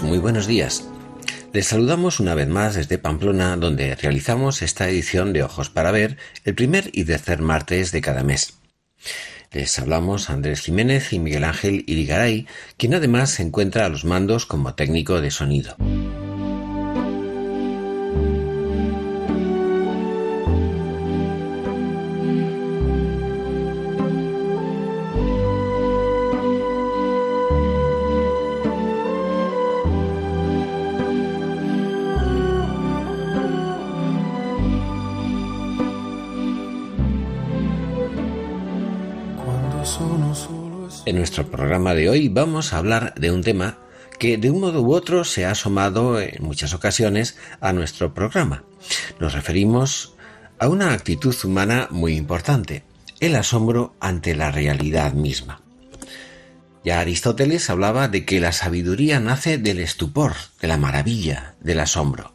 Muy buenos días. Les saludamos una vez más desde Pamplona, donde realizamos esta edición de Ojos para Ver el primer y tercer martes de cada mes. Les hablamos Andrés Jiménez y Miguel Ángel Irigaray, quien además se encuentra a los mandos como técnico de sonido. Programa de hoy vamos a hablar de un tema que de un modo u otro se ha asomado en muchas ocasiones a nuestro programa. Nos referimos a una actitud humana muy importante, el asombro ante la realidad misma. Ya Aristóteles hablaba de que la sabiduría nace del estupor, de la maravilla, del asombro.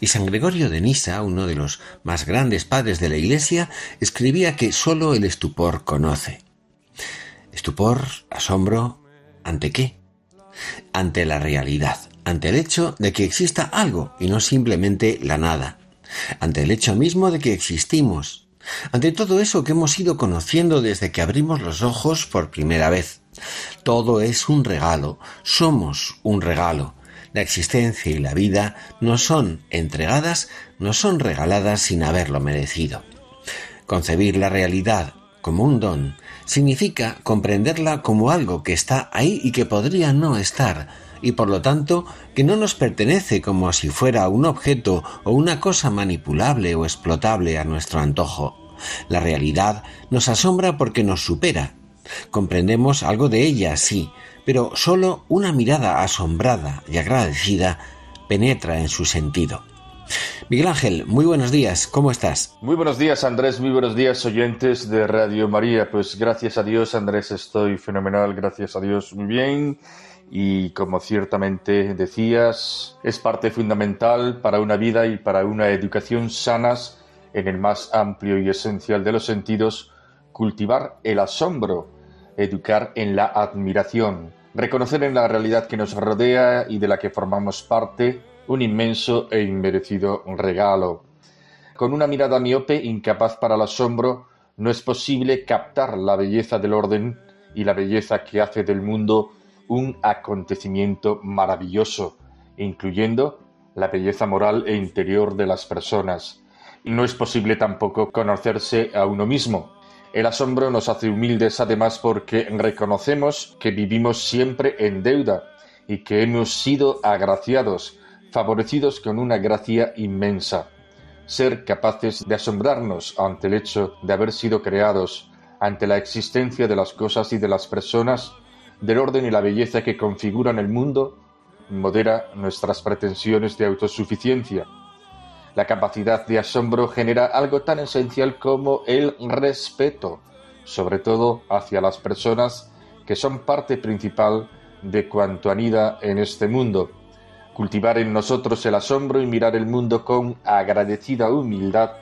Y San Gregorio de Nisa, uno de los más grandes padres de la Iglesia, escribía que sólo el estupor conoce. Estupor, asombro, ¿ante qué? Ante la realidad, ante el hecho de que exista algo y no simplemente la nada, ante el hecho mismo de que existimos, ante todo eso que hemos ido conociendo desde que abrimos los ojos por primera vez. Todo es un regalo, somos un regalo. La existencia y la vida no son entregadas, no son regaladas sin haberlo merecido. Concebir la realidad como un don significa comprenderla como algo que está ahí y que podría no estar, y por lo tanto que no nos pertenece como si fuera un objeto o una cosa manipulable o explotable a nuestro antojo. La realidad nos asombra porque nos supera. Comprendemos algo de ella, sí, pero sólo una mirada asombrada y agradecida penetra en su sentido. Miguel Ángel, muy buenos días, ¿cómo estás? Muy buenos días Andrés, muy buenos días oyentes de Radio María. Pues gracias a Dios Andrés estoy fenomenal, gracias a Dios muy bien. Y como ciertamente decías, es parte fundamental para una vida y para una educación sanas en el más amplio y esencial de los sentidos, cultivar el asombro, educar en la admiración, reconocer en la realidad que nos rodea y de la que formamos parte un inmenso e inmerecido regalo. Con una mirada miope, incapaz para el asombro, no es posible captar la belleza del orden y la belleza que hace del mundo un acontecimiento maravilloso, incluyendo la belleza moral e interior de las personas. No es posible tampoco conocerse a uno mismo. El asombro nos hace humildes además porque reconocemos que vivimos siempre en deuda y que hemos sido agraciados favorecidos con una gracia inmensa, ser capaces de asombrarnos ante el hecho de haber sido creados, ante la existencia de las cosas y de las personas, del orden y la belleza que configuran el mundo, modera nuestras pretensiones de autosuficiencia. La capacidad de asombro genera algo tan esencial como el respeto, sobre todo hacia las personas que son parte principal de cuanto anida en este mundo Cultivar en nosotros el asombro y mirar el mundo con agradecida humildad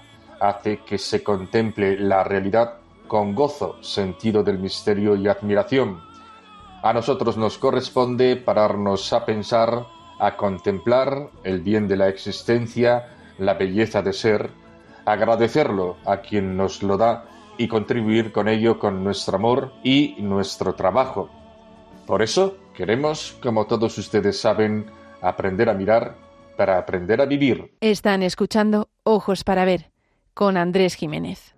hace que se contemple la realidad con gozo, sentido del misterio y admiración. A nosotros nos corresponde pararnos a pensar, a contemplar el bien de la existencia, la belleza de ser, agradecerlo a quien nos lo da y contribuir con ello con nuestro amor y nuestro trabajo. Por eso queremos, como todos ustedes saben, aprender a mirar para aprender a vivir. Están escuchando Ojos para Ver con Andrés Jiménez.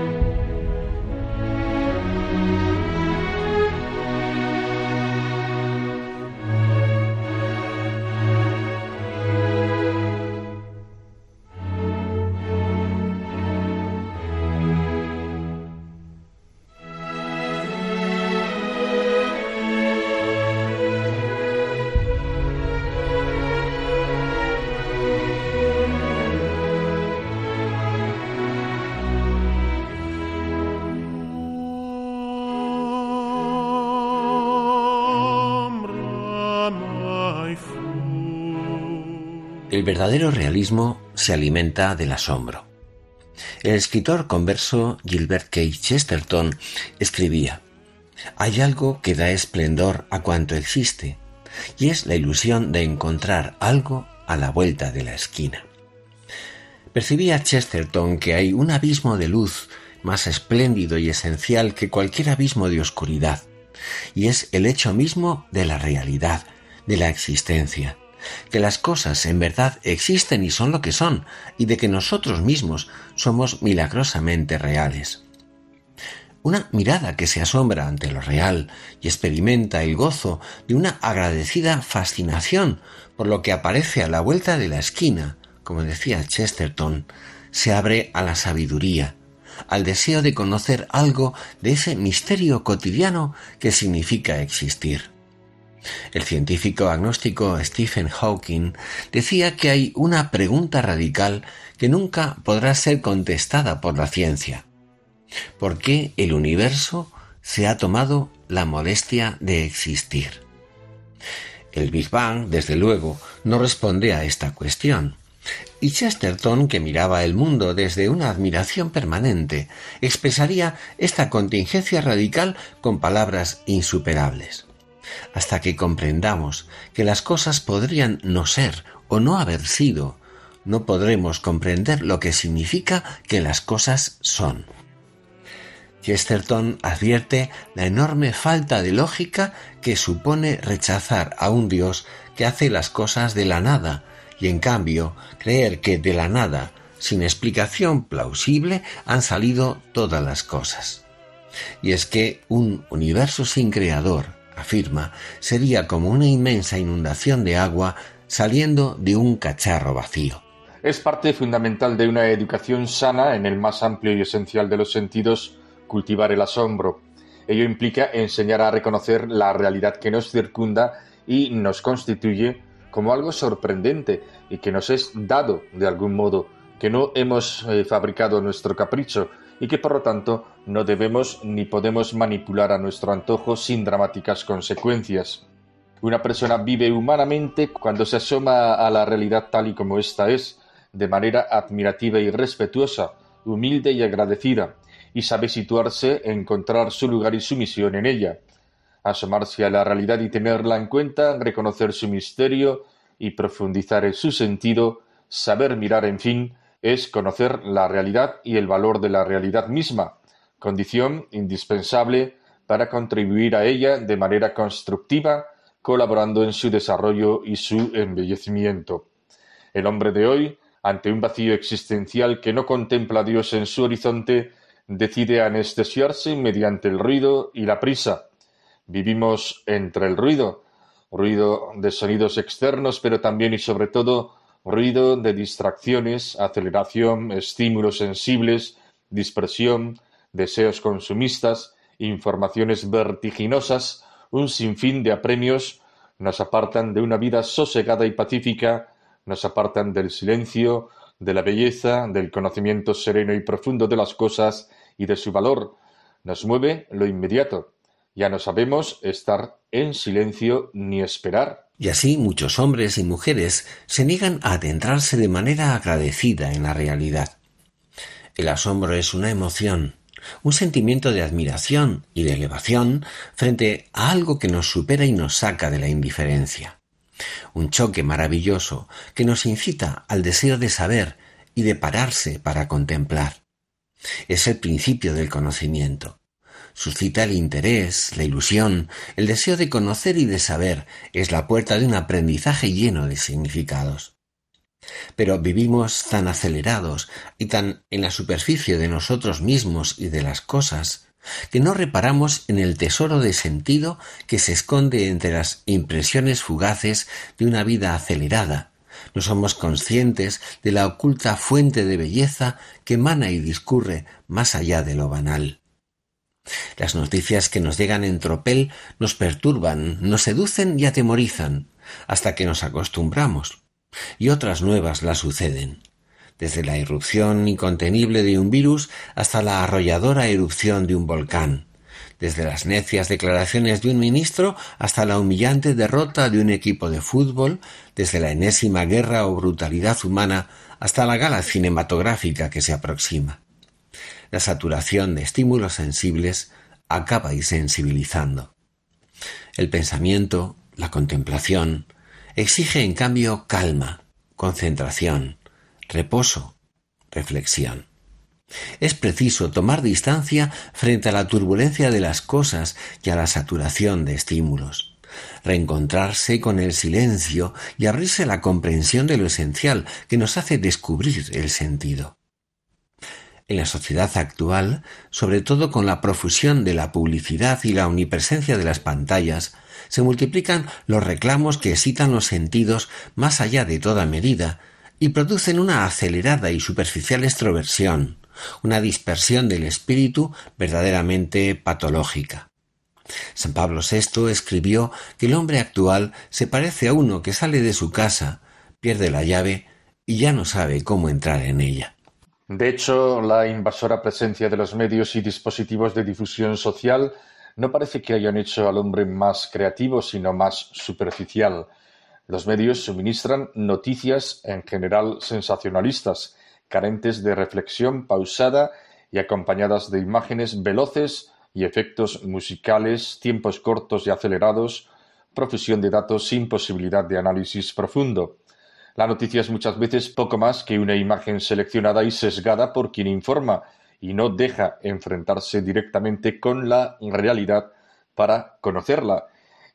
Verdadero realismo se alimenta del asombro. El escritor converso Gilbert K. Chesterton escribía, Hay algo que da esplendor a cuanto existe, y es la ilusión de encontrar algo a la vuelta de la esquina. Percibía Chesterton que hay un abismo de luz más espléndido y esencial que cualquier abismo de oscuridad, y es el hecho mismo de la realidad, de la existencia, que las cosas en verdad existen y son lo que son, y de que nosotros mismos somos milagrosamente reales. Una mirada que se asombra ante lo real y experimenta el gozo de una agradecida fascinación por lo que aparece a la vuelta de la esquina, como decía Chesterton, se abre a la sabiduría, al deseo de conocer algo de ese misterio cotidiano que significa existir. El científico agnóstico Stephen Hawking decía que hay una pregunta radical que nunca podrá ser contestada por la ciencia. ¿Por qué el universo se ha tomado la modestia de existir? El Big Bang, desde luego, no responde a esta cuestión. Y Chesterton, que miraba el mundo desde una admiración permanente, expresaría esta contingencia radical con palabras insuperables hasta que comprendamos que las cosas podrían no ser o no haber sido, no podremos comprender lo que significa que las cosas son. Chesterton advierte la enorme falta de lógica que supone rechazar a un Dios que hace las cosas de la nada y en cambio creer que de la nada, sin explicación plausible, han salido todas las cosas. Y es que un universo sin creador, afirma, sería como una inmensa inundación de agua saliendo de un cacharro vacío. Es parte fundamental de una educación sana en el más amplio y esencial de los sentidos cultivar el asombro. Ello implica enseñar a reconocer la realidad que nos circunda y nos constituye como algo sorprendente y que nos es dado de algún modo, que no hemos eh, fabricado nuestro capricho, y que por lo tanto no debemos ni podemos manipular a nuestro antojo sin dramáticas consecuencias. Una persona vive humanamente cuando se asoma a la realidad tal y como ésta es, de manera admirativa y respetuosa, humilde y agradecida, y sabe situarse, encontrar su lugar y su misión en ella. Asomarse a la realidad y tenerla en cuenta, reconocer su misterio y profundizar en su sentido, saber mirar, en fin, es conocer la realidad y el valor de la realidad misma, condición indispensable para contribuir a ella de manera constructiva, colaborando en su desarrollo y su embellecimiento. El hombre de hoy, ante un vacío existencial que no contempla a Dios en su horizonte, decide anestesiarse mediante el ruido y la prisa. Vivimos entre el ruido, ruido de sonidos externos, pero también y sobre todo ruido de distracciones, aceleración, estímulos sensibles, dispersión, deseos consumistas, informaciones vertiginosas, un sinfín de apremios nos apartan de una vida sosegada y pacífica, nos apartan del silencio, de la belleza, del conocimiento sereno y profundo de las cosas y de su valor. Nos mueve lo inmediato. Ya no sabemos estar en silencio ni esperar. Y así muchos hombres y mujeres se niegan a adentrarse de manera agradecida en la realidad. El asombro es una emoción, un sentimiento de admiración y de elevación frente a algo que nos supera y nos saca de la indiferencia. Un choque maravilloso que nos incita al deseo de saber y de pararse para contemplar. Es el principio del conocimiento suscita el interés, la ilusión, el deseo de conocer y de saber, es la puerta de un aprendizaje lleno de significados. Pero vivimos tan acelerados y tan en la superficie de nosotros mismos y de las cosas que no reparamos en el tesoro de sentido que se esconde entre las impresiones fugaces de una vida acelerada. No somos conscientes de la oculta fuente de belleza que emana y discurre más allá de lo banal. Las noticias que nos llegan en tropel nos perturban, nos seducen y atemorizan, hasta que nos acostumbramos, y otras nuevas las suceden. Desde la irrupción incontenible de un virus hasta la arrolladora erupción de un volcán, desde las necias declaraciones de un ministro hasta la humillante derrota de un equipo de fútbol, desde la enésima guerra o brutalidad humana hasta la gala cinematográfica que se aproxima. La saturación de estímulos sensibles acaba insensibilizando. El pensamiento, la contemplación, exige en cambio calma, concentración, reposo, reflexión. Es preciso tomar distancia frente a la turbulencia de las cosas y a la saturación de estímulos, reencontrarse con el silencio y abrirse a la comprensión de lo esencial que nos hace descubrir el sentido. En la sociedad actual, sobre todo con la profusión de la publicidad y la omnipresencia de las pantallas, se multiplican los reclamos que excitan los sentidos más allá de toda medida y producen una acelerada y superficial extroversión, una dispersión del espíritu verdaderamente patológica. San Pablo VI escribió que el hombre actual se parece a uno que sale de su casa, pierde la llave y ya no sabe cómo entrar en ella. De hecho, la invasora presencia de los medios y dispositivos de difusión social no parece que hayan hecho al hombre más creativo, sino más superficial. Los medios suministran noticias en general sensacionalistas, carentes de reflexión pausada y acompañadas de imágenes veloces y efectos musicales, tiempos cortos y acelerados, profusión de datos sin posibilidad de análisis profundo. La noticia es muchas veces poco más que una imagen seleccionada y sesgada por quien informa y no deja enfrentarse directamente con la realidad para conocerla.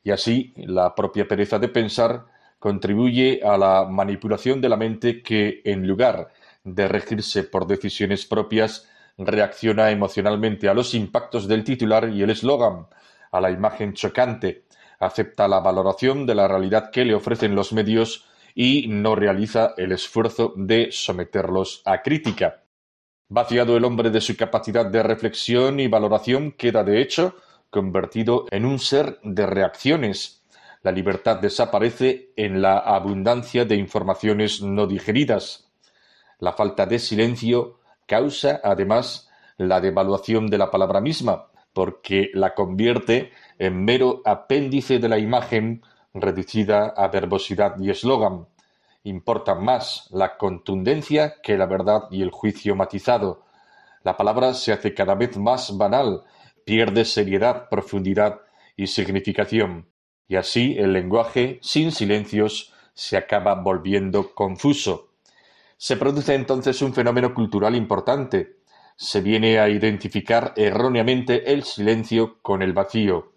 Y así la propia pereza de pensar contribuye a la manipulación de la mente que, en lugar de regirse por decisiones propias, reacciona emocionalmente a los impactos del titular y el eslogan, a la imagen chocante, acepta la valoración de la realidad que le ofrecen los medios y no realiza el esfuerzo de someterlos a crítica. Vaciado el hombre de su capacidad de reflexión y valoración, queda de hecho convertido en un ser de reacciones, la libertad desaparece en la abundancia de informaciones no digeridas. La falta de silencio causa, además, la devaluación de la palabra misma, porque la convierte en mero apéndice de la imagen reducida a verbosidad y eslogan. Importa más la contundencia que la verdad y el juicio matizado. La palabra se hace cada vez más banal, pierde seriedad, profundidad y significación y así el lenguaje, sin silencios, se acaba volviendo confuso. Se produce entonces un fenómeno cultural importante. Se viene a identificar erróneamente el silencio con el vacío.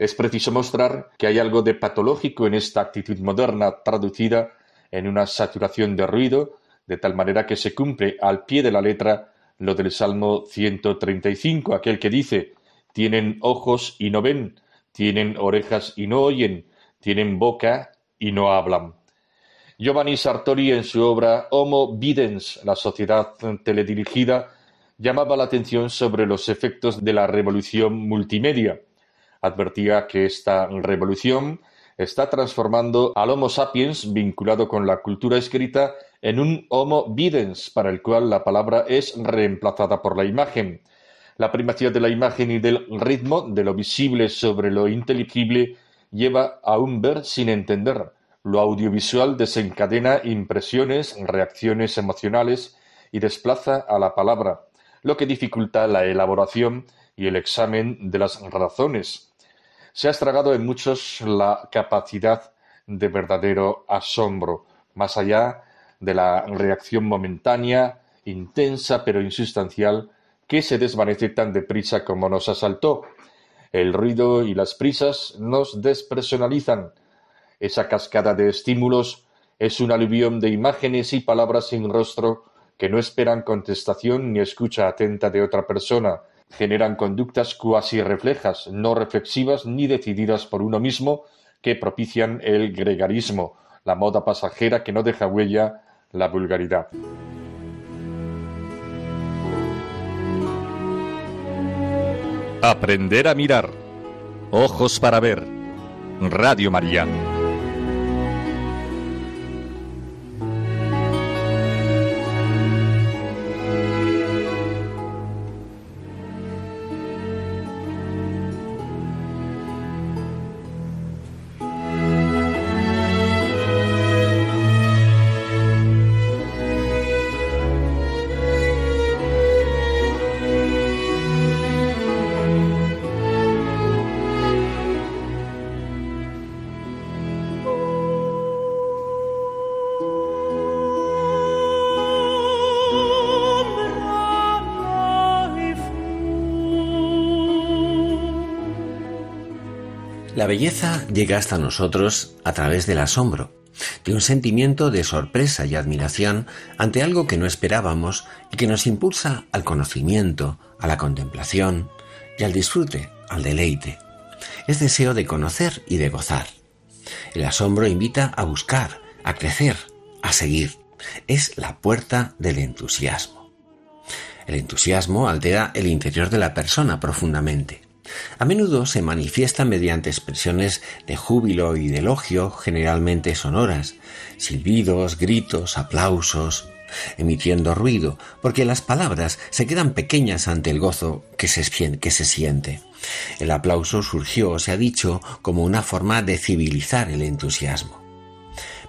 Es preciso mostrar que hay algo de patológico en esta actitud moderna traducida en una saturación de ruido, de tal manera que se cumple al pie de la letra lo del Salmo 135, aquel que dice, tienen ojos y no ven, tienen orejas y no oyen, tienen boca y no hablan. Giovanni Sartori en su obra Homo Videns, la sociedad teledirigida, llamaba la atención sobre los efectos de la revolución multimedia. Advertía que esta revolución está transformando al Homo sapiens vinculado con la cultura escrita en un Homo Videns, para el cual la palabra es reemplazada por la imagen. La primacía de la imagen y del ritmo, de lo visible sobre lo inteligible, lleva a un ver sin entender. Lo audiovisual desencadena impresiones, reacciones emocionales y desplaza a la palabra, lo que dificulta la elaboración y el examen de las razones. Se ha estragado en muchos la capacidad de verdadero asombro, más allá de la reacción momentánea, intensa pero insustancial, que se desvanece tan deprisa como nos asaltó. El ruido y las prisas nos despersonalizan. Esa cascada de estímulos Es un aluvión de imágenes y palabras sin rostro que no esperan contestación ni escucha atenta de otra persona, generan conductas cuasi reflejas, no reflexivas ni decididas por uno mismo, que propician el gregarismo, la moda pasajera que no deja huella, la vulgaridad. Aprender a mirar. Ojos para ver. Radio María. Belleza llega hasta nosotros a través del asombro, de un sentimiento de sorpresa y admiración ante algo que no esperábamos y que nos impulsa al conocimiento, a la contemplación y al disfrute, al deleite. Es deseo de conocer y de gozar. El asombro invita a buscar, a crecer, a seguir. Es la puerta del entusiasmo. El entusiasmo altera el interior de la persona profundamente. A menudo se manifiesta mediante expresiones de júbilo y de elogio, generalmente sonoras, silbidos, gritos, aplausos, emitiendo ruido, porque las palabras se quedan pequeñas ante el gozo que se, que se siente. El aplauso surgió, se ha dicho, como una forma de civilizar el entusiasmo.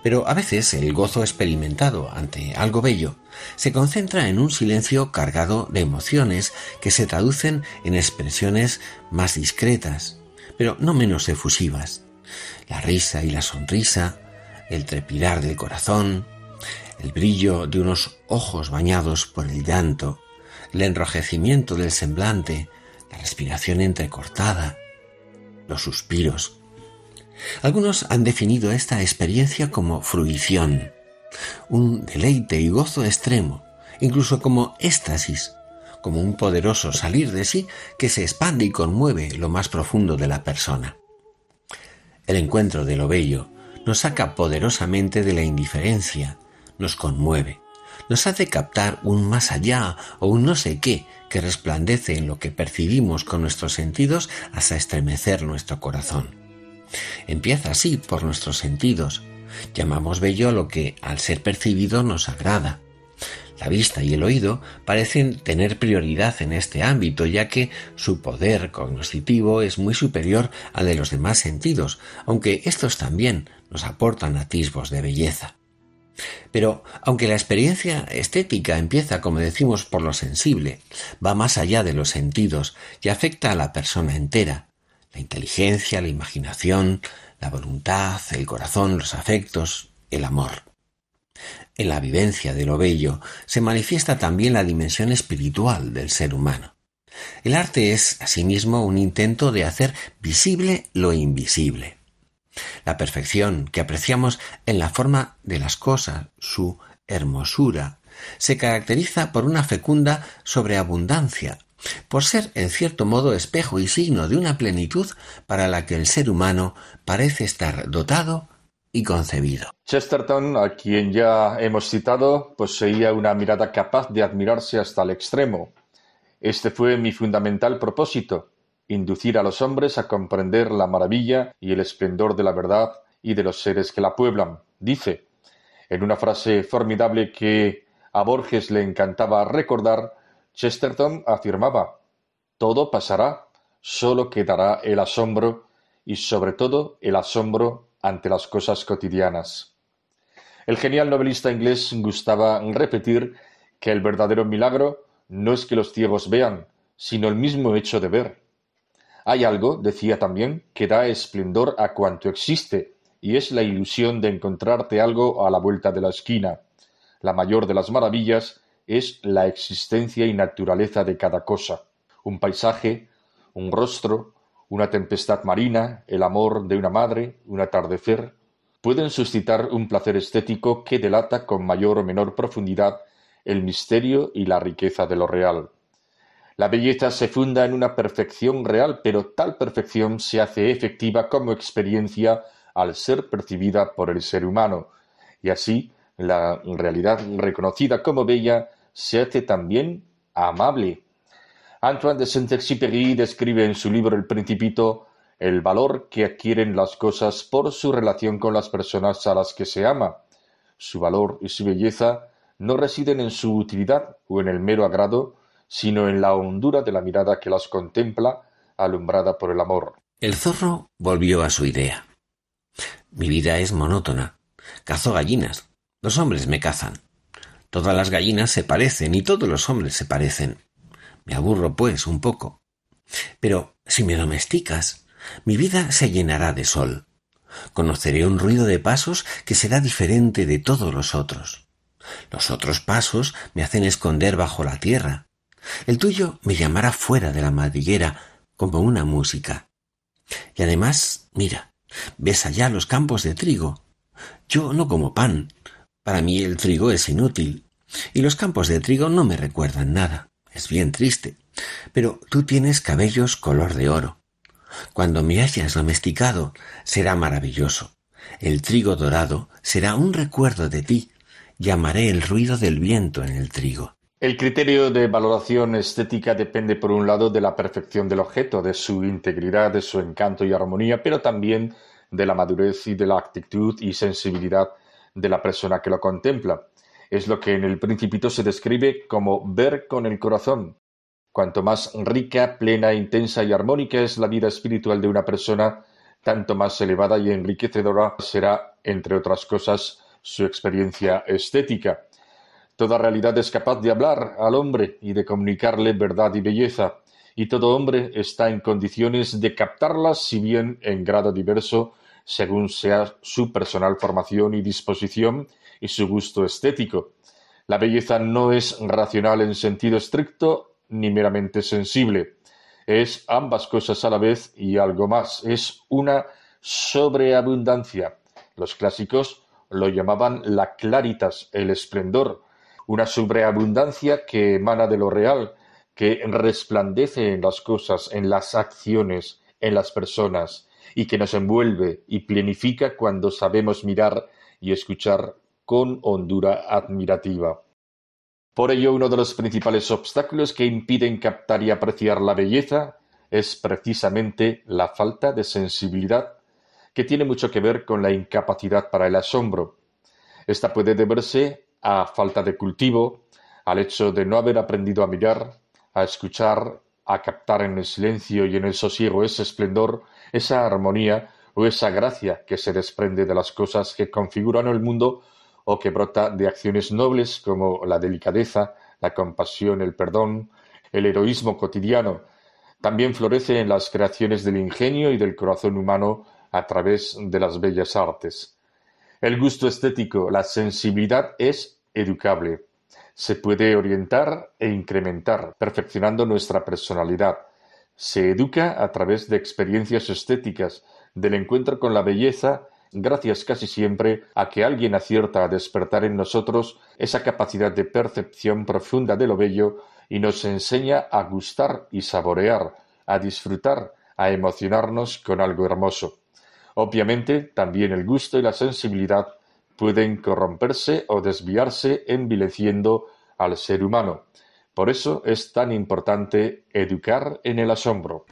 Pero a veces el gozo experimentado ante algo bello se concentra en un silencio cargado de emociones que se traducen en expresiones más discretas, pero no menos efusivas. La risa y la sonrisa, el trepidar del corazón, el brillo de unos ojos bañados por el llanto, el enrojecimiento del semblante, la respiración entrecortada, los suspiros, algunos han definido esta experiencia como fruición, un deleite y gozo extremo, incluso como éxtasis, como un poderoso salir de sí que se expande y conmueve lo más profundo de la persona. El encuentro de lo bello nos saca poderosamente de la indiferencia, nos conmueve, nos hace captar un más allá o un no sé qué que resplandece en lo que percibimos con nuestros sentidos hasta estremecer nuestro corazón. Empieza así por nuestros sentidos. Llamamos bello lo que, al ser percibido, nos agrada. La vista y el oído parecen tener prioridad en este ámbito, ya que su poder cognoscitivo es muy superior al de los demás sentidos, aunque estos también nos aportan atisbos de belleza. Pero aunque la experiencia estética empieza, como decimos, por lo sensible, va más allá de los sentidos y afecta a la persona entera, la inteligencia, la imaginación, la voluntad, el corazón, los afectos, el amor. En la vivencia de lo bello se manifiesta también la dimensión espiritual del ser humano. El arte es, asimismo, un intento de hacer visible lo invisible. La perfección que apreciamos en la forma de las cosas, su hermosura, se caracteriza por una fecunda sobreabundancia, por ser en cierto modo espejo y signo de una plenitud para la que el ser humano parece estar dotado y concebido. Chesterton, a quien ya hemos citado, poseía una mirada capaz de admirarse hasta el extremo. Este fue mi fundamental propósito, inducir a los hombres a comprender la maravilla y el esplendor de la verdad y de los seres que la pueblan, dice, en una frase formidable que a Borges le encantaba recordar, Chesterton afirmaba: "Todo pasará, solo quedará el asombro y sobre todo el asombro ante las cosas cotidianas". El genial novelista inglés gustaba repetir que el verdadero milagro no es que los ciegos vean, sino el mismo hecho de ver. Hay algo, decía también, que da esplendor a cuanto existe, y es la ilusión de encontrarte algo a la vuelta de la esquina. La mayor de las maravillas es la existencia y naturaleza de cada cosa, un paisaje, un rostro, una tempestad marina, el amor de una madre, un atardecer, pueden suscitar un placer estético que delata con mayor o menor profundidad el misterio y la riqueza de lo real. La belleza se funda en una perfección real, pero tal perfección se hace efectiva como experiencia al ser percibida por el ser humano, y así la realidad reconocida como bella se hace también amable. Antoine de Saint-Exupéry describe en su libro El Principito el valor que adquieren las cosas por su relación con las personas a las que se ama. Su valor y su belleza no residen en su utilidad o en el mero agrado, sino en la hondura de la mirada que las contempla, alumbrada por el amor. El zorro volvió a su idea. Mi vida es monótona. Cazo gallinas. Los hombres me cazan. Todas las gallinas se parecen y todos los hombres se parecen. Me aburro, pues, un poco. Pero si me domesticas, mi vida se llenará de sol. Conoceré un ruido de pasos que será diferente de todos los otros. Los otros pasos me hacen esconder bajo la tierra. El tuyo me llamará fuera de la madriguera como una música. Y además, mira, ves allá los campos de trigo. Yo no como pan. Para mí el trigo es inútil. Y los campos de trigo no me recuerdan nada. Es bien triste. Pero tú tienes cabellos color de oro. Cuando me hayas domesticado, será maravilloso. El trigo dorado será un recuerdo de ti. Llamaré el ruido del viento en el trigo. El criterio de valoración estética depende, por un lado, de la perfección del objeto, de su integridad, de su encanto y armonía, pero también de la madurez y de la actitud y sensibilidad de la persona que lo contempla. Es lo que en el Principito se describe como ver con el corazón, Cuanto más rica, plena, intensa y armónica es la vida espiritual de una persona, tanto más elevada y enriquecedora será, entre otras cosas, su experiencia estética. Toda realidad es capaz de hablar al hombre y de comunicarle verdad y belleza, y todo hombre está en condiciones de captarlas, si bien en grado diverso, según sea su personal formación y disposición y su gusto estético. La belleza no es racional en sentido estricto ni meramente sensible. Es ambas cosas a la vez y algo más. Es una sobreabundancia. Los clásicos lo llamaban la claritas, el esplendor, una sobreabundancia que emana de lo real, que resplandece en las cosas, en las acciones, en las personas, y que nos envuelve y plenifica cuando sabemos mirar y escuchar con hondura admirativa. Por ello, uno de los principales obstáculos que impiden captar y apreciar la belleza es precisamente la falta de sensibilidad, que tiene mucho que ver con la incapacidad para el asombro. Esta puede deberse a falta de cultivo, al hecho de no haber aprendido a mirar, a escuchar, a captar en el silencio y en el sosiego ese esplendor, esa armonía o esa gracia que se desprende de las cosas que configuran el mundo o que brota de acciones nobles como la delicadeza, la compasión, el perdón, el heroísmo cotidiano. También florece en las creaciones del ingenio y del corazón humano a través de las bellas artes. El gusto estético, la sensibilidad es educable. Se puede orientar e incrementar, perfeccionando nuestra personalidad. Se educa a través de experiencias estéticas, del encuentro con la belleza gracias casi siempre a que alguien acierta a despertar en nosotros esa capacidad de percepción profunda de lo bello y nos enseña a gustar y saborear, a disfrutar, a emocionarnos con algo hermoso. Obviamente, también el gusto y la sensibilidad pueden corromperse o desviarse envileciendo al ser humano. Por eso es tan importante educar en el asombro.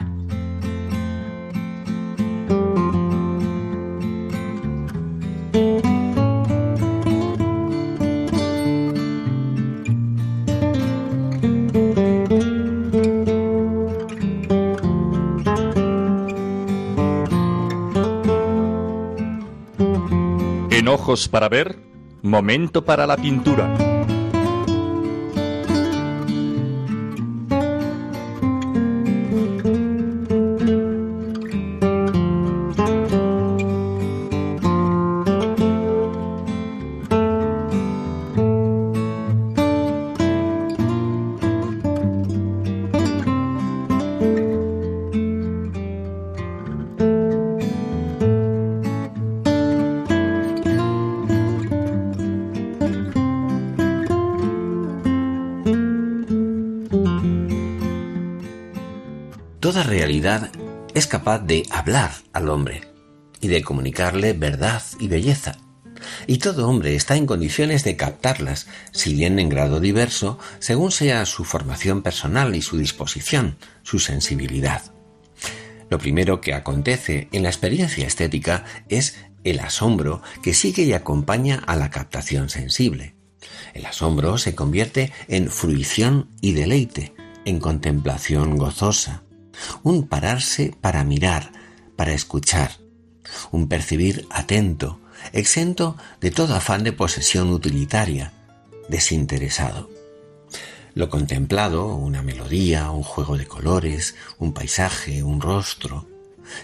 ojos para ver, momento para la pintura. Capaz de hablar al hombre y de comunicarle verdad y belleza. Y todo hombre está en condiciones de captarlas, si bien en grado diverso, según sea su formación personal y su disposición, su sensibilidad. Lo primero que acontece en la experiencia estética es el asombro que sigue y acompaña a la captación sensible. El asombro se convierte en fruición y deleite, en contemplación gozosa, un pararse para mirar, para escuchar, un percibir atento, exento de todo afán de posesión utilitaria, desinteresado. Lo contemplado, una melodía, un juego de colores, un paisaje, un rostro,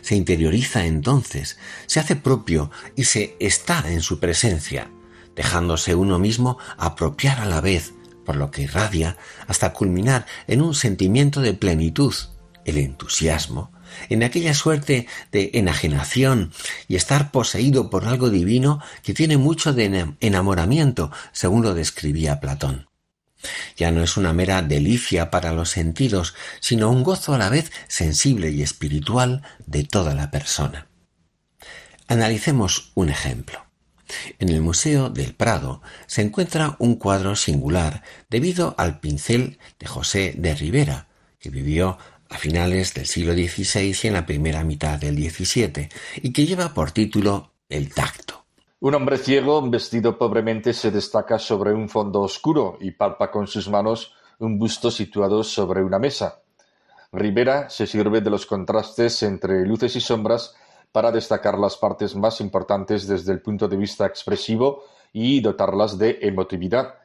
se interioriza entonces, se hace propio y se está en su presencia, dejándose uno mismo apropiar a la vez por lo que irradia hasta culminar en un sentimiento de plenitud, el entusiasmo, en aquella suerte de enajenación y estar poseído por algo divino que tiene mucho de enamoramiento, según lo describía Platón. Ya no es una mera delicia para los sentidos, sino un gozo a la vez sensible y espiritual de toda la persona. Analicemos un ejemplo. En el Museo del Prado se encuentra un cuadro singular debido al pincel de José de Rivera, que vivió a finales del siglo XVI y en la primera mitad del XVII, y que lleva por título El tacto. Un hombre ciego, vestido pobremente, se destaca sobre un fondo oscuro y palpa con sus manos un busto situado sobre una mesa. Rivera se sirve de los contrastes entre luces y sombras para destacar las partes más importantes desde el punto de vista expresivo y dotarlas de emotividad.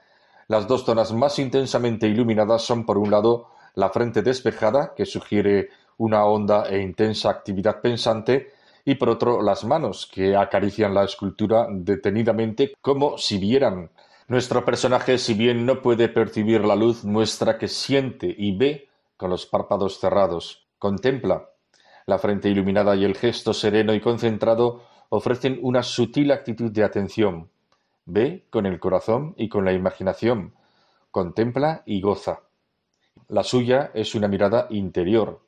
Las dos zonas más intensamente iluminadas son, por un lado, la frente despejada, que sugiere una honda e intensa actividad pensante, y por otro las manos, que acarician la escultura detenidamente como si vieran. Nuestro personaje, si bien no puede percibir la luz, muestra que siente y ve con los párpados cerrados. Contempla. La frente iluminada y el gesto sereno y concentrado ofrecen una sutil actitud de atención. Ve con el corazón y con la imaginación. Contempla y goza. La suya es una mirada interior.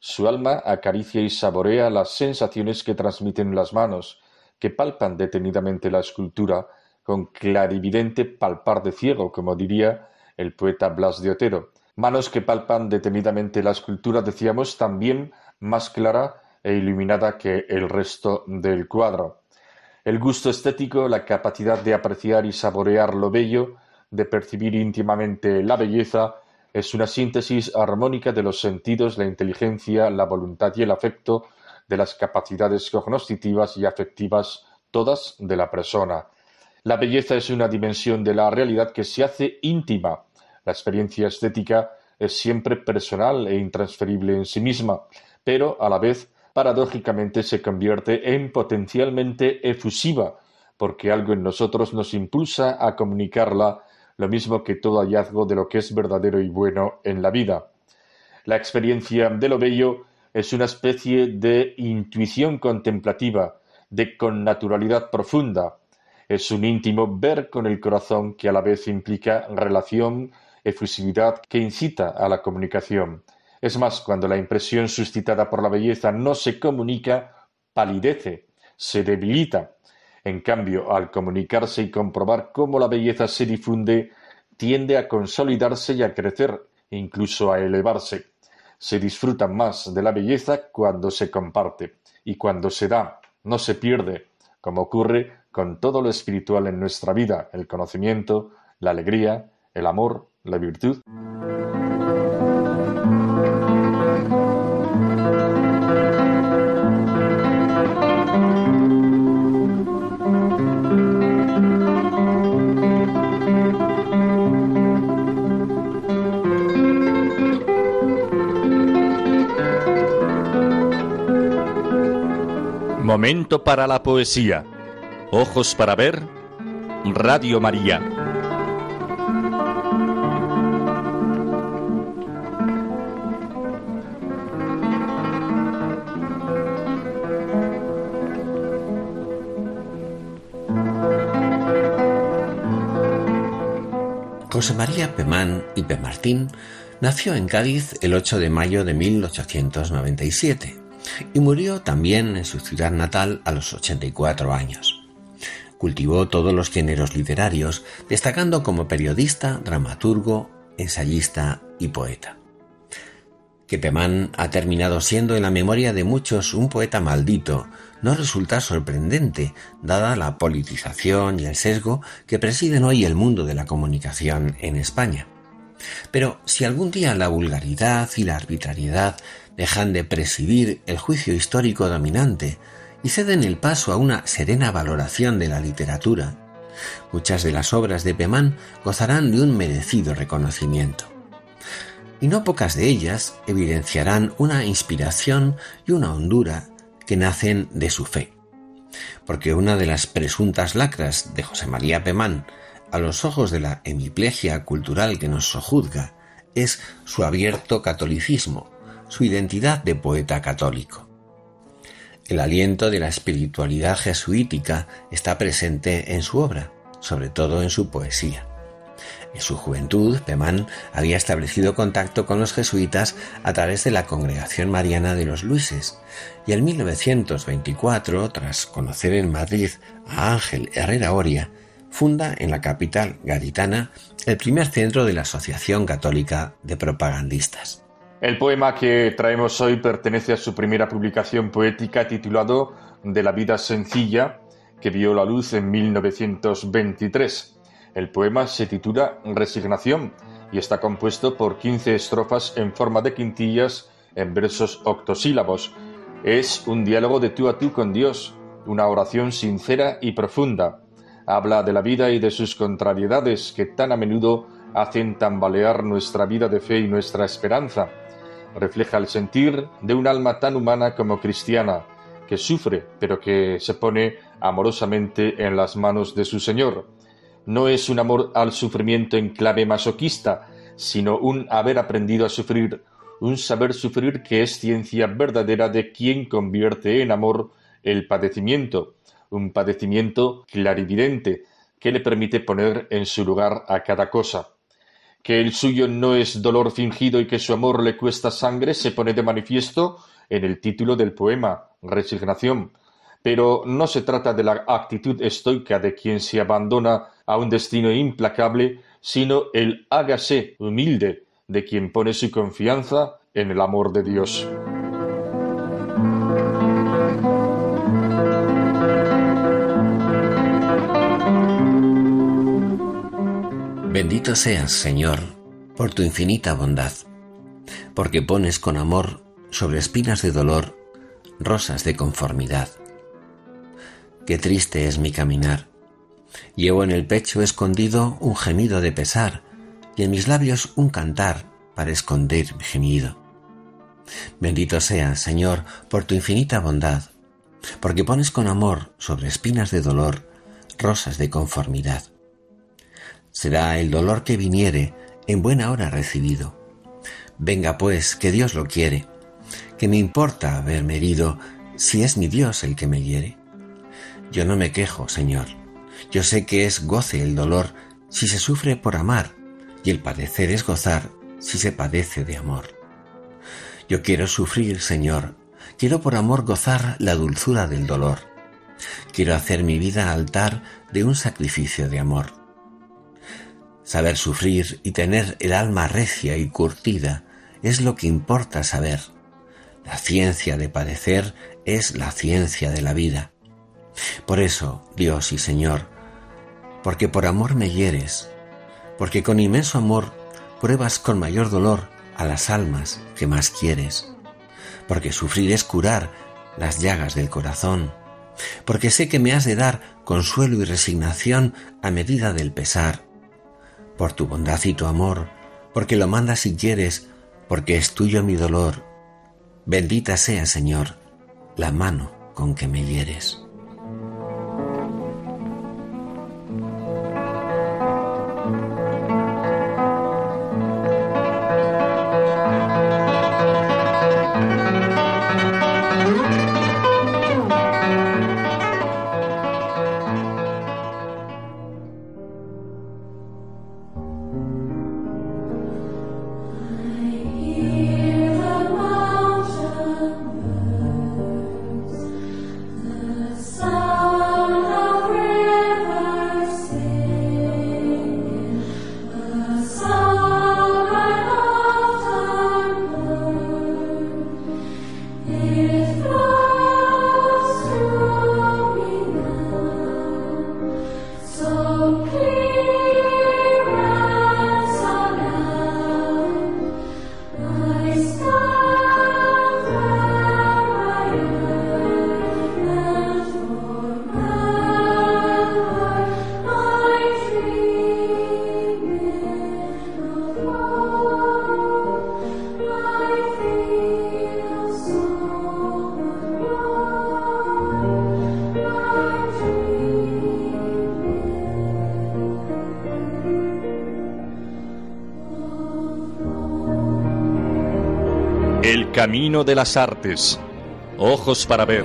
Su alma acaricia y saborea las sensaciones que transmiten las manos, que palpan detenidamente la escultura, con clarividente palpar de ciego, como diría el poeta Blas de Otero. Manos que palpan detenidamente la escultura, decíamos, también más clara e iluminada que el resto del cuadro. El gusto estético, la capacidad de apreciar y saborear lo bello, de percibir íntimamente la belleza, es una síntesis armónica de los sentidos, la inteligencia, la voluntad y el afecto, de las capacidades cognoscitivas y afectivas, todas de la persona. La belleza es una dimensión de la realidad que se hace íntima. La experiencia estética es siempre personal e intransferible en sí misma, pero a la vez paradójicamente se convierte en potencialmente efusiva, porque algo en nosotros nos impulsa a comunicarla lo mismo que todo hallazgo de lo que es verdadero y bueno en la vida. La experiencia de lo bello es una especie de intuición contemplativa, de connaturalidad profunda. Es un íntimo ver con el corazón que a la vez implica relación, efusividad que incita a la comunicación. Es más, cuando la impresión suscitada por la belleza no se comunica, palidece, se debilita, en cambio, al comunicarse y comprobar cómo la belleza se difunde, tiende a consolidarse y a crecer, incluso a elevarse. Se disfruta más de la belleza cuando se comparte y cuando se da, no se pierde, como ocurre con todo lo espiritual en nuestra vida, el conocimiento, la alegría, el amor, la virtud. Momento para la poesía. Ojos para ver. Radio María. José María Pemán y Pemartín Nació en Cádiz el 8 de mayo de 1897 y murió también en su ciudad natal a los 84 años. Cultivó todos los géneros literarios, destacando como periodista, dramaturgo, ensayista y poeta. Que Pemán ha terminado siendo en la memoria de muchos un poeta maldito no resulta sorprendente, dada la politización y el sesgo que presiden hoy el mundo de la comunicación en España. Pero si algún día la vulgaridad y la arbitrariedad dejan de presidir el juicio histórico dominante y ceden el paso a una serena valoración de la literatura, muchas de las obras de Pemán gozarán de un merecido reconocimiento. Y no pocas de ellas evidenciarán una inspiración y una hondura que nacen de su fe. Porque una de las presuntas lacras de José María Pemán a los ojos de la hemiplegia cultural que nos sojuzga es su abierto catolicismo, su identidad de poeta católico. El aliento de la espiritualidad jesuítica está presente en su obra, sobre todo en su poesía. En su juventud, Pemán había establecido contacto con los jesuitas a través de la Congregación Mariana de los Luises, y en 1924, tras conocer en Madrid a Ángel Herrera Oria, funda en la capital gaditana el primer centro de la Asociación Católica de Propagandistas. El poema que traemos hoy pertenece a su primera publicación poética titulado De la vida sencilla, que vio la luz en 1923. El poema se titula Resignación y está compuesto por 15 estrofas en forma de quintillas en versos octosílabos. Es un diálogo de tú a tú con Dios, una oración sincera y profunda. Habla de la vida y de sus contrariedades que tan a menudo hacen tambalear nuestra vida de fe y nuestra esperanza refleja el sentir de un alma tan humana como cristiana, que sufre, pero que se pone amorosamente en las manos de su Señor. No es un amor al sufrimiento en clave masoquista, sino un haber aprendido a sufrir, un saber sufrir que es ciencia verdadera de quien convierte en amor el padecimiento, un padecimiento clarividente, que le permite poner en su lugar a cada cosa que el suyo no es dolor fingido y que su amor le cuesta sangre se pone de manifiesto en el título del poema, Resignación. Pero no se trata de la actitud estoica de quien se abandona a un destino implacable, sino el hágase humilde de quien pone su confianza en el amor de Dios. Bendito seas, Señor, por tu infinita bondad, porque pones con amor sobre espinas de dolor rosas de conformidad. Qué triste es mi caminar. Llevo en el pecho escondido un gemido de pesar y en mis labios un cantar para esconder mi gemido. Bendito seas, Señor, por tu infinita bondad, porque pones con amor sobre espinas de dolor rosas de conformidad será el dolor que viniere en buena hora recibido. Venga pues, que Dios lo quiere. que me importa haberme herido si es mi Dios el que me hiere? Yo no me quejo, Señor. Yo sé que es goce el dolor si se sufre por amar, y el padecer es gozar si se padece de amor. Yo quiero sufrir, Señor, quiero por amor gozar la dulzura del dolor. Quiero hacer mi vida altar de un sacrificio de amor. Saber sufrir y tener el alma recia y curtida es lo que importa saber. La ciencia de padecer es la ciencia de la vida. Por eso, Dios y Señor, porque por amor me hieres, porque con inmenso amor pruebas con mayor dolor a las almas que más quieres, porque sufrir es curar las llagas del corazón, porque sé que me has de dar consuelo y resignación a medida del pesar, por tu bondad y tu amor, porque lo mandas si quieres, porque es tuyo mi dolor. Bendita sea, Señor, la mano con que me hieres. Camino de las artes. Ojos para ver.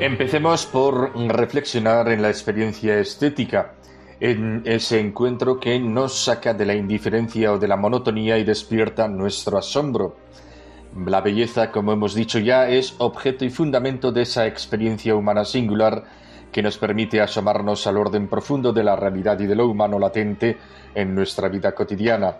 Empecemos por reflexionar en la experiencia estética, en ese encuentro que nos saca de la indiferencia o de la monotonía y despierta nuestro asombro. La belleza, como hemos dicho ya, es objeto y fundamento de esa experiencia humana singular que nos permite asomarnos al orden profundo de la realidad y de lo humano latente en nuestra vida cotidiana.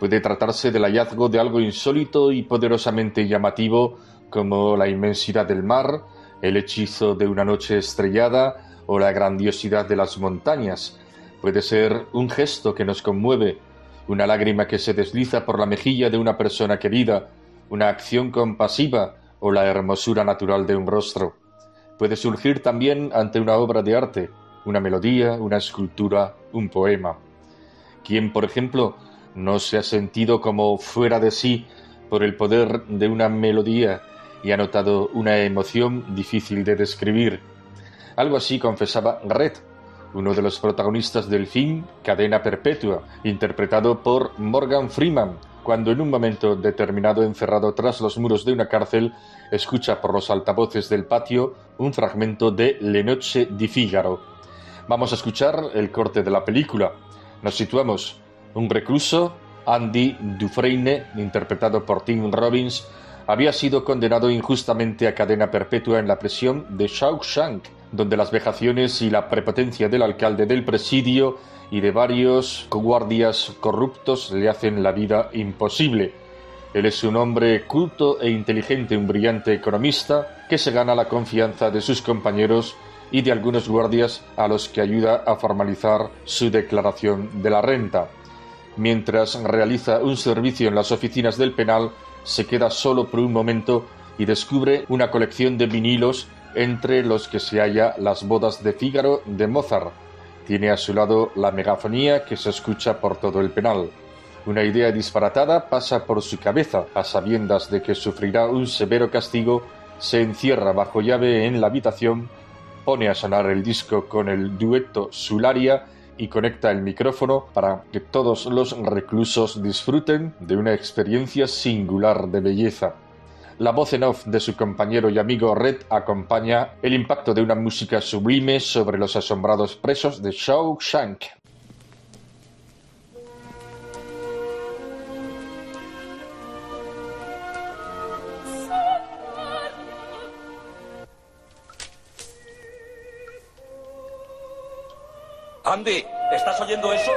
Puede tratarse del hallazgo de algo insólito y poderosamente llamativo como la inmensidad del mar, el hechizo de una noche estrellada o la grandiosidad de las montañas. Puede ser un gesto que nos conmueve, una lágrima que se desliza por la mejilla de una persona querida, una acción compasiva o la hermosura natural de un rostro. Puede surgir también ante una obra de arte, una melodía, una escultura, un poema. ¿Quién, por ejemplo, no se ha sentido como fuera de sí por el poder de una melodía y ha notado una emoción difícil de describir. Algo así confesaba Red, uno de los protagonistas del film Cadena Perpetua, interpretado por Morgan Freeman, cuando en un momento determinado encerrado tras los muros de una cárcel, escucha por los altavoces del patio un fragmento de Le Noche di Figaro. Vamos a escuchar el corte de la película. Nos situamos. Un recluso, Andy Dufresne, interpretado por Tim Robbins, había sido condenado injustamente a cadena perpetua en la prisión de Shawshank, donde las vejaciones y la prepotencia del alcalde del presidio y de varios guardias corruptos le hacen la vida imposible. Él es un hombre culto e inteligente, un brillante economista que se gana la confianza de sus compañeros y de algunos guardias a los que ayuda a formalizar su declaración de la renta. Mientras realiza un servicio en las oficinas del penal, se queda solo por un momento y descubre una colección de vinilos entre los que se halla las bodas de Fígaro de Mozart. Tiene a su lado la megafonía que se escucha por todo el penal. Una idea disparatada pasa por su cabeza, a sabiendas de que sufrirá un severo castigo, se encierra bajo llave en la habitación, pone a sonar el disco con el dueto Sularia y conecta el micrófono para que todos los reclusos disfruten de una experiencia singular de belleza. La voz en off de su compañero y amigo Red acompaña el impacto de una música sublime sobre los asombrados presos de Shawshank. Andy, ¿estás oyendo eso?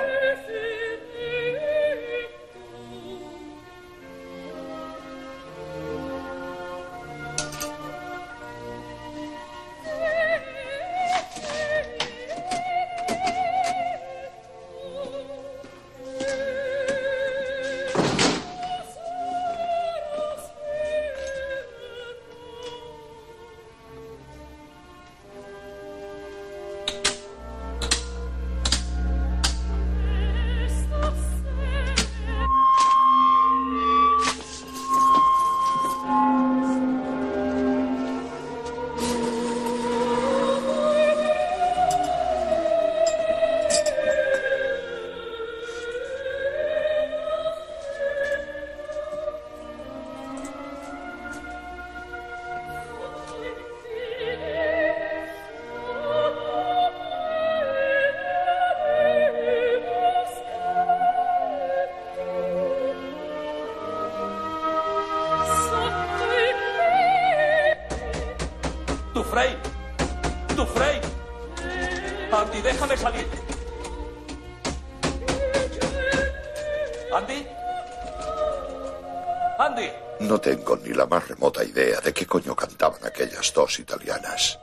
Dos italianas.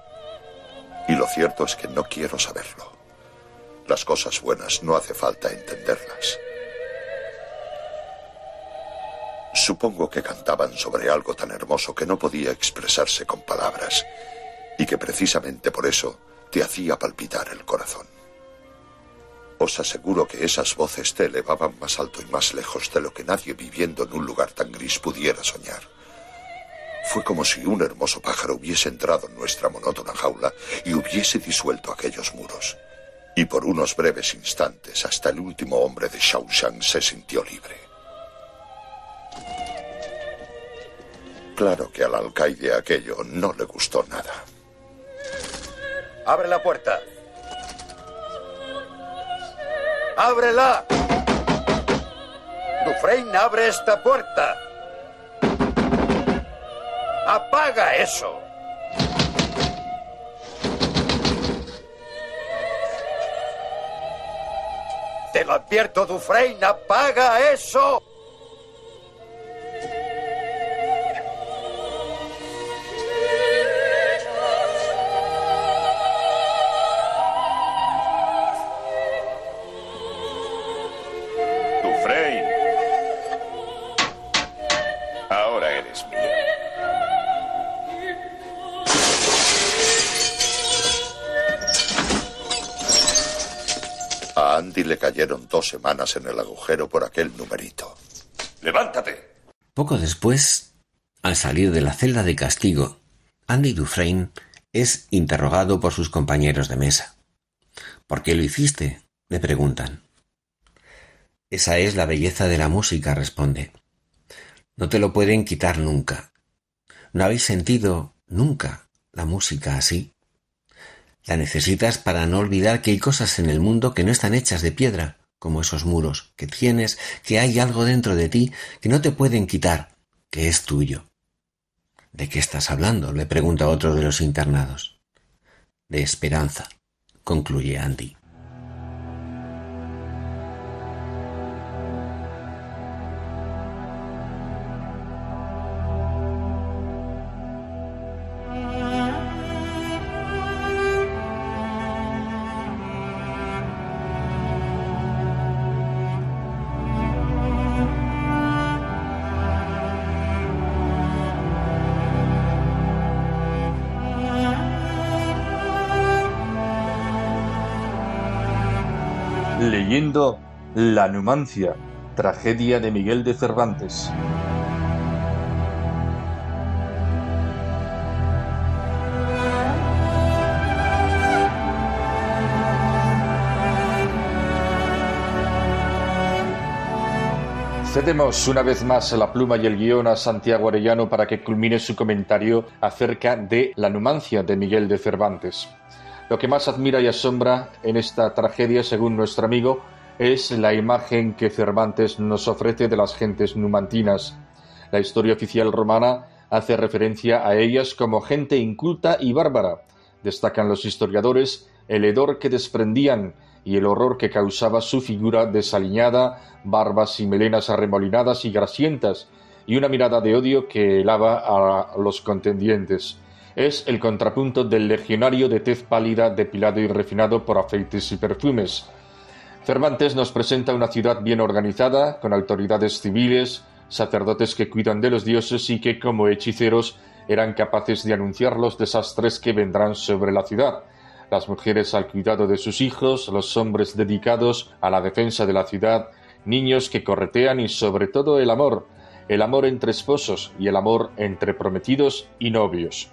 Y lo cierto es que no quiero saberlo. Las cosas buenas no hace falta entenderlas. Supongo que cantaban sobre algo tan hermoso que no podía expresarse con palabras y que precisamente por eso te hacía palpitar el corazón. Os aseguro que esas voces te elevaban más alto y más lejos de lo que nadie viviendo en un lugar tan gris pudiera soñar. Fue como si un hermoso pájaro hubiese entrado en nuestra monótona jaula y hubiese disuelto aquellos muros. Y por unos breves instantes, hasta el último hombre de Shaoshang se sintió libre. Claro que al alcaide aquello no le gustó nada. ¡Abre la puerta! ¡Ábrela! Dufresne, abre esta puerta. ¡Apaga eso! Te lo advierto, Dufresne, apaga eso. Dos semanas en el agujero por aquel numerito. ¡Levántate! Poco después, al salir de la celda de castigo, Andy Dufresne es interrogado por sus compañeros de mesa. ¿Por qué lo hiciste? le preguntan. Esa es la belleza de la música, responde. No te lo pueden quitar nunca. ¿No habéis sentido nunca la música así? La necesitas para no olvidar que hay cosas en el mundo que no están hechas de piedra, como esos muros, que tienes, que hay algo dentro de ti que no te pueden quitar, que es tuyo. ¿De qué estás hablando? le pregunta otro de los internados. De esperanza, concluye Andy. La Numancia, tragedia de Miguel de Cervantes. Cedemos una vez más la pluma y el guion a Santiago Arellano para que culmine su comentario acerca de La Numancia de Miguel de Cervantes. Lo que más admira y asombra en esta tragedia, según nuestro amigo, es la imagen que Cervantes nos ofrece de las gentes numantinas. La historia oficial romana hace referencia a ellas como gente inculta y bárbara. Destacan los historiadores el hedor que desprendían y el horror que causaba su figura desaliñada, barbas y melenas arremolinadas y grasientas, y una mirada de odio que helaba a los contendientes es el contrapunto del legionario de tez pálida depilado y refinado por aceites y perfumes. Cervantes nos presenta una ciudad bien organizada, con autoridades civiles, sacerdotes que cuidan de los dioses y que, como hechiceros, eran capaces de anunciar los desastres que vendrán sobre la ciudad. Las mujeres al cuidado de sus hijos, los hombres dedicados a la defensa de la ciudad, niños que corretean y sobre todo el amor, el amor entre esposos y el amor entre prometidos y novios.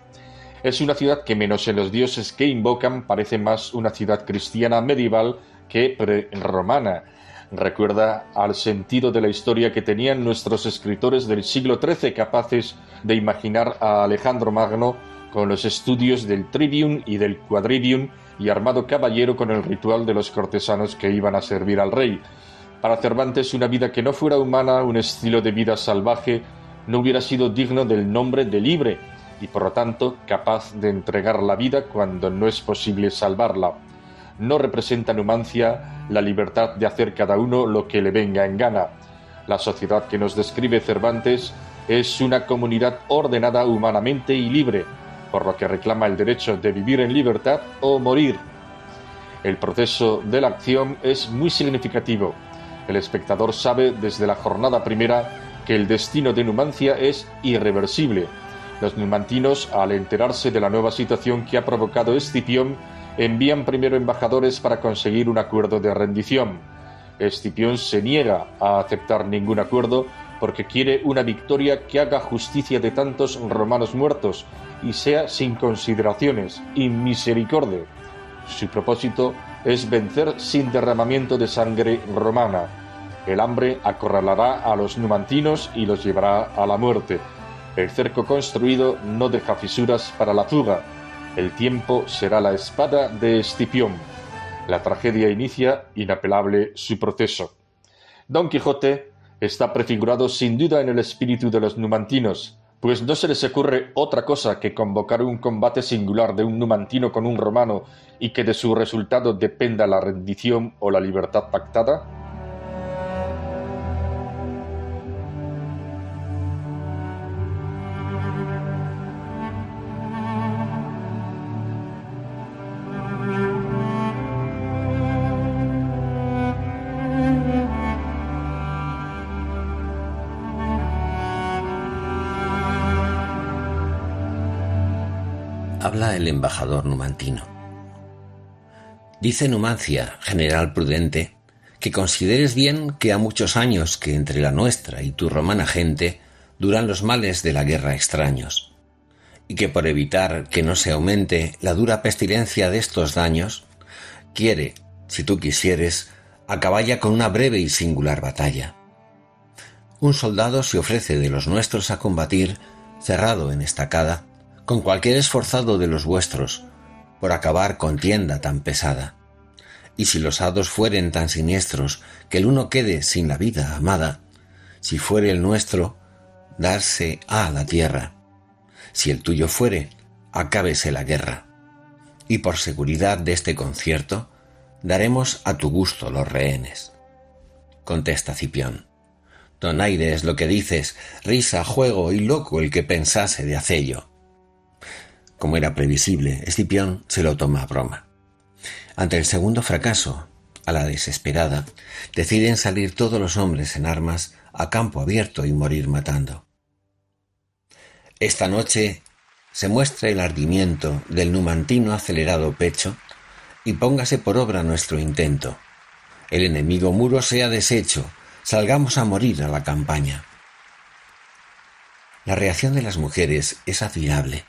Es una ciudad que menos en los dioses que invocan parece más una ciudad cristiana medieval que pre-romana. Recuerda al sentido de la historia que tenían nuestros escritores del siglo XIII capaces de imaginar a Alejandro Magno con los estudios del trivium y del quadrivium y armado caballero con el ritual de los cortesanos que iban a servir al rey. Para Cervantes una vida que no fuera humana, un estilo de vida salvaje, no hubiera sido digno del nombre de libre, y por lo tanto capaz de entregar la vida cuando no es posible salvarla. No representa Numancia la libertad de hacer cada uno lo que le venga en gana. La sociedad que nos describe Cervantes es una comunidad ordenada humanamente y libre, por lo que reclama el derecho de vivir en libertad o morir. El proceso de la acción es muy significativo. El espectador sabe desde la jornada primera que el destino de Numancia es irreversible los numantinos, al enterarse de la nueva situación que ha provocado Escipión, envían primero embajadores para conseguir un acuerdo de rendición. Escipión se niega a aceptar ningún acuerdo porque quiere una victoria que haga justicia de tantos romanos muertos y sea sin consideraciones y misericordia. Su propósito es vencer sin derramamiento de sangre romana. El hambre acorralará a los numantinos y los llevará a la muerte. El cerco construido no deja fisuras para la fuga. El tiempo será la espada de Escipión. La tragedia inicia inapelable su proceso. Don Quijote está prefigurado sin duda en el espíritu de los numantinos, pues no se les ocurre otra cosa que convocar un combate singular de un numantino con un romano y que de su resultado dependa la rendición o la libertad pactada? El embajador numantino. Dice Numancia, general prudente, que consideres bien que a muchos años que entre la nuestra y tu romana gente duran los males de la guerra extraños, y que por evitar que no se aumente la dura pestilencia de estos daños, quiere, si tú quisieres, acaballa con una breve y singular batalla. Un soldado se ofrece de los nuestros a combatir, cerrado en estacada, con cualquier esforzado de los vuestros, por acabar contienda tan pesada. Y si los hados fueren tan siniestros que el uno quede sin la vida amada, si fuere el nuestro, darse a la tierra. Si el tuyo fuere, acábese la guerra. Y por seguridad de este concierto, daremos a tu gusto los rehenes. Contesta Cipión. Donaire es lo que dices, risa, juego y loco el que pensase de hacello. Como era previsible, Escipión se lo toma a broma. Ante el segundo fracaso, a la desesperada, deciden salir todos los hombres en armas a campo abierto y morir matando. Esta noche se muestra el ardimiento del numantino acelerado pecho y póngase por obra nuestro intento. El enemigo muro sea deshecho, salgamos a morir a la campaña. La reacción de las mujeres es admirable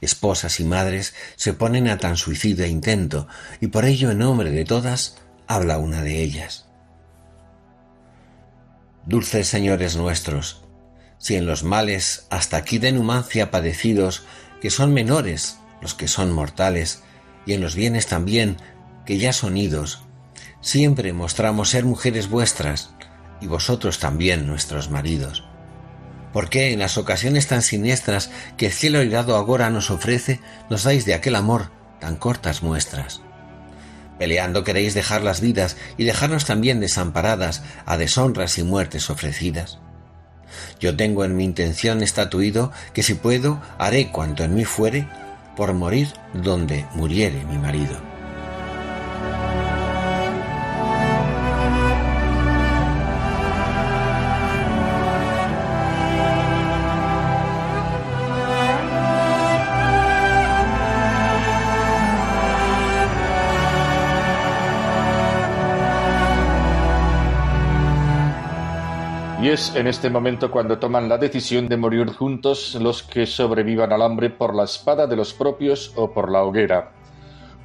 esposas y madres se ponen a tan suicida intento, y por ello en nombre de todas habla una de ellas. Dulces señores nuestros, si en los males hasta aquí de numancia padecidos, que son menores los que son mortales, y en los bienes también, que ya son idos, siempre mostramos ser mujeres vuestras, y vosotros también nuestros maridos ¿Por qué en las ocasiones tan siniestras que el cielo irado agora nos ofrece, nos dais de aquel amor tan cortas muestras? Peleando queréis dejar las vidas y dejarnos también desamparadas a deshonras y muertes ofrecidas. Yo tengo en mi intención estatuido que si puedo haré cuanto en mí fuere por morir donde muriere mi marido. Y es en este momento cuando toman la decisión de morir juntos los que sobrevivan al hambre por la espada de los propios o por la hoguera.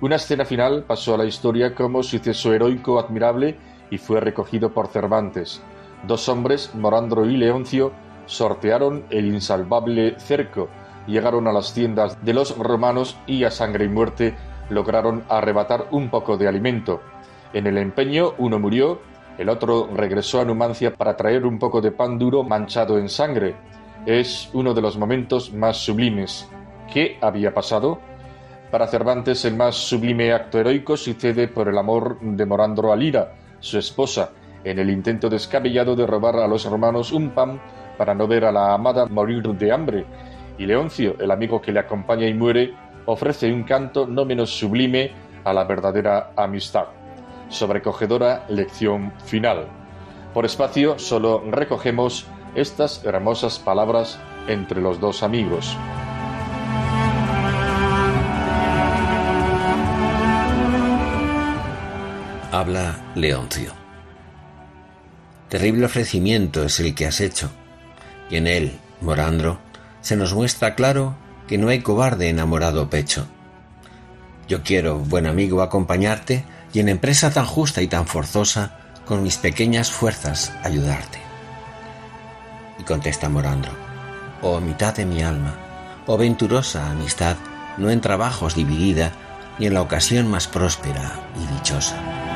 Una escena final pasó a la historia como suceso heroico admirable y fue recogido por Cervantes. Dos hombres, Morandro y Leoncio, sortearon el insalvable cerco, llegaron a las tiendas de los romanos y a sangre y muerte lograron arrebatar un poco de alimento. En el empeño uno murió el otro regresó a Numancia para traer un poco de pan duro manchado en sangre. Es uno de los momentos más sublimes. ¿Qué había pasado? Para Cervantes el más sublime acto heroico sucede por el amor de Morandro a Lira, su esposa, en el intento descabellado de robar a los romanos un pan para no ver a la amada morir de hambre. Y Leoncio, el amigo que le acompaña y muere, ofrece un canto no menos sublime a la verdadera amistad sobrecogedora lección final. Por espacio solo recogemos estas hermosas palabras entre los dos amigos. Habla Leoncio. Terrible ofrecimiento es el que has hecho, y en él, Morandro, se nos muestra claro que no hay cobarde enamorado pecho. Yo quiero, buen amigo, acompañarte y en empresa tan justa y tan forzosa, con mis pequeñas fuerzas ayudarte. Y contesta Morandro, oh mitad de mi alma, oh venturosa amistad, no en trabajos dividida, ni en la ocasión más próspera y dichosa.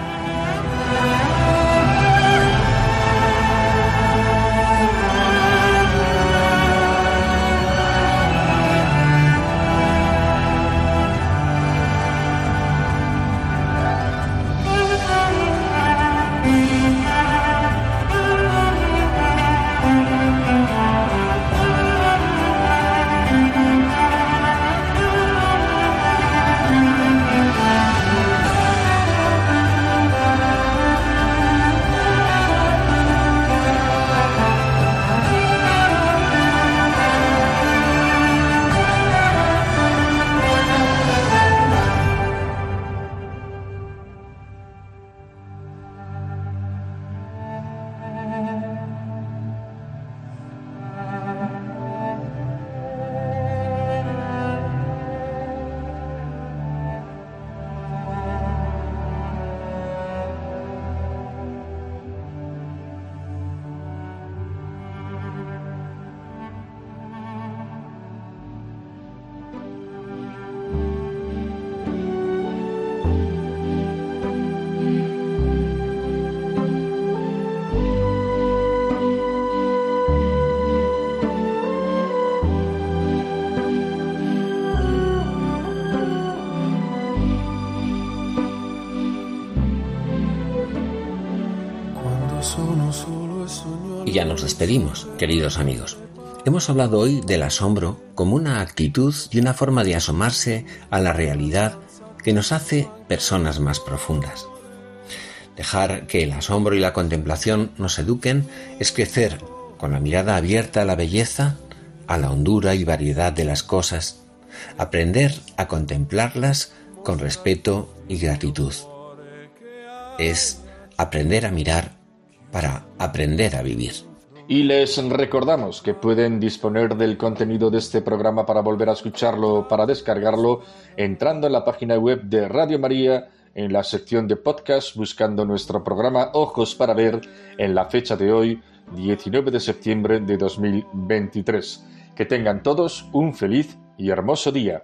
Nos despedimos, queridos amigos. Hemos hablado hoy del asombro como una actitud y una forma de asomarse a la realidad que nos hace personas más profundas. Dejar que el asombro y la contemplación nos eduquen es crecer con la mirada abierta a la belleza, a la hondura y variedad de las cosas, aprender a contemplarlas con respeto y gratitud. Es aprender a mirar para aprender a vivir. Y les recordamos que pueden disponer del contenido de este programa para volver a escucharlo o para descargarlo entrando en la página web de Radio María en la sección de podcast buscando nuestro programa Ojos para Ver en la fecha de hoy, 19 de septiembre de 2023. Que tengan todos un feliz y hermoso día.